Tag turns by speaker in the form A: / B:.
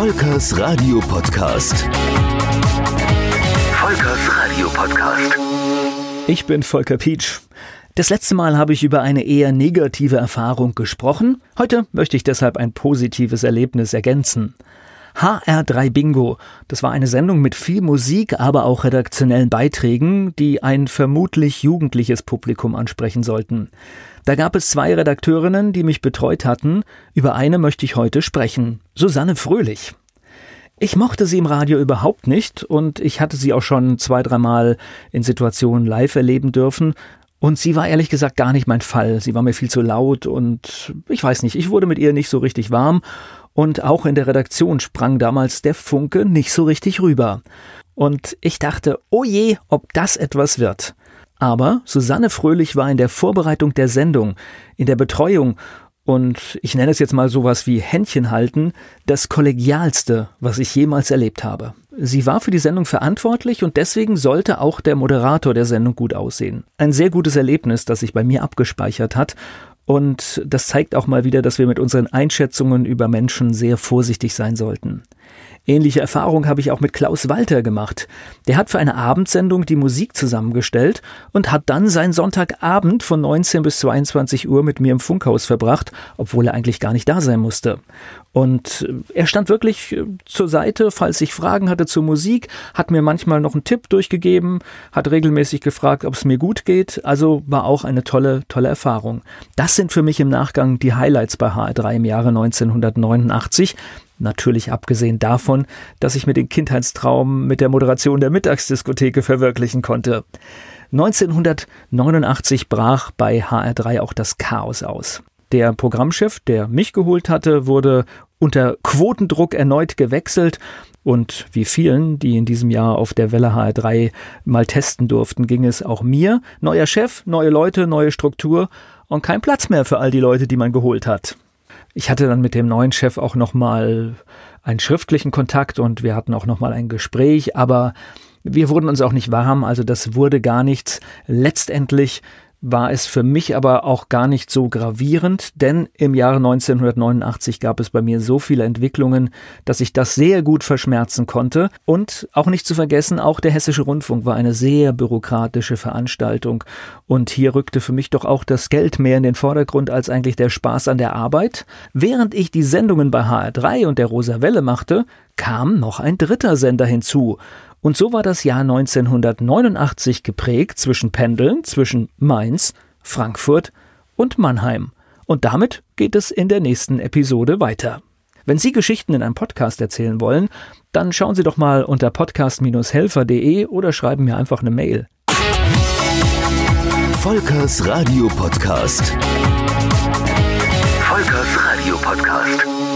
A: Volkers Radio Podcast. Volkers Radio Podcast.
B: Ich bin Volker Pietsch. Das letzte Mal habe ich über eine eher negative Erfahrung gesprochen. Heute möchte ich deshalb ein positives Erlebnis ergänzen. HR3 Bingo. Das war eine Sendung mit viel Musik, aber auch redaktionellen Beiträgen, die ein vermutlich jugendliches Publikum ansprechen sollten. Da gab es zwei Redakteurinnen, die mich betreut hatten. Über eine möchte ich heute sprechen. Susanne Fröhlich. Ich mochte sie im Radio überhaupt nicht und ich hatte sie auch schon zwei, dreimal in Situationen live erleben dürfen. Und sie war ehrlich gesagt gar nicht mein Fall. Sie war mir viel zu laut und ich weiß nicht, ich wurde mit ihr nicht so richtig warm und auch in der Redaktion sprang damals der Funke nicht so richtig rüber. Und ich dachte, oh je, ob das etwas wird. Aber Susanne Fröhlich war in der Vorbereitung der Sendung, in der Betreuung und ich nenne es jetzt mal sowas wie Händchen halten, das kollegialste, was ich jemals erlebt habe. Sie war für die Sendung verantwortlich und deswegen sollte auch der Moderator der Sendung gut aussehen. Ein sehr gutes Erlebnis, das sich bei mir abgespeichert hat und das zeigt auch mal wieder, dass wir mit unseren Einschätzungen über Menschen sehr vorsichtig sein sollten. Ähnliche Erfahrung habe ich auch mit Klaus Walter gemacht. Der hat für eine Abendsendung die Musik zusammengestellt und hat dann seinen Sonntagabend von 19 bis 22 Uhr mit mir im Funkhaus verbracht, obwohl er eigentlich gar nicht da sein musste. Und er stand wirklich äh, zur Seite, falls ich Fragen hatte zur Musik, hat mir manchmal noch einen Tipp durchgegeben, hat regelmäßig gefragt, ob es mir gut geht. Also war auch eine tolle, tolle Erfahrung. Das sind für mich im Nachgang die Highlights bei HR3 im Jahre 1989. Natürlich abgesehen davon, dass ich mir den Kindheitstraum mit der Moderation der Mittagsdiskotheke verwirklichen konnte. 1989 brach bei HR3 auch das Chaos aus. Der Programmchef, der mich geholt hatte, wurde unter Quotendruck erneut gewechselt und wie vielen, die in diesem Jahr auf der Welle HR3 mal testen durften, ging es auch mir. Neuer Chef, neue Leute, neue Struktur und kein Platz mehr für all die Leute, die man geholt hat. Ich hatte dann mit dem neuen Chef auch nochmal einen schriftlichen Kontakt und wir hatten auch nochmal ein Gespräch, aber wir wurden uns auch nicht warm, also das wurde gar nichts. Letztendlich war es für mich aber auch gar nicht so gravierend, denn im Jahre 1989 gab es bei mir so viele Entwicklungen, dass ich das sehr gut verschmerzen konnte. Und auch nicht zu vergessen, auch der Hessische Rundfunk war eine sehr bürokratische Veranstaltung. Und hier rückte für mich doch auch das Geld mehr in den Vordergrund als eigentlich der Spaß an der Arbeit. Während ich die Sendungen bei HR3 und der Rosa Welle machte, kam noch ein dritter Sender hinzu. Und so war das Jahr 1989 geprägt zwischen Pendeln, zwischen Mainz, Frankfurt und Mannheim. Und damit geht es in der nächsten Episode weiter. Wenn Sie Geschichten in einem Podcast erzählen wollen, dann schauen Sie doch mal unter podcast-helfer.de oder schreiben mir einfach eine Mail.
A: Volkers Radio Podcast. Volkers Radio Podcast.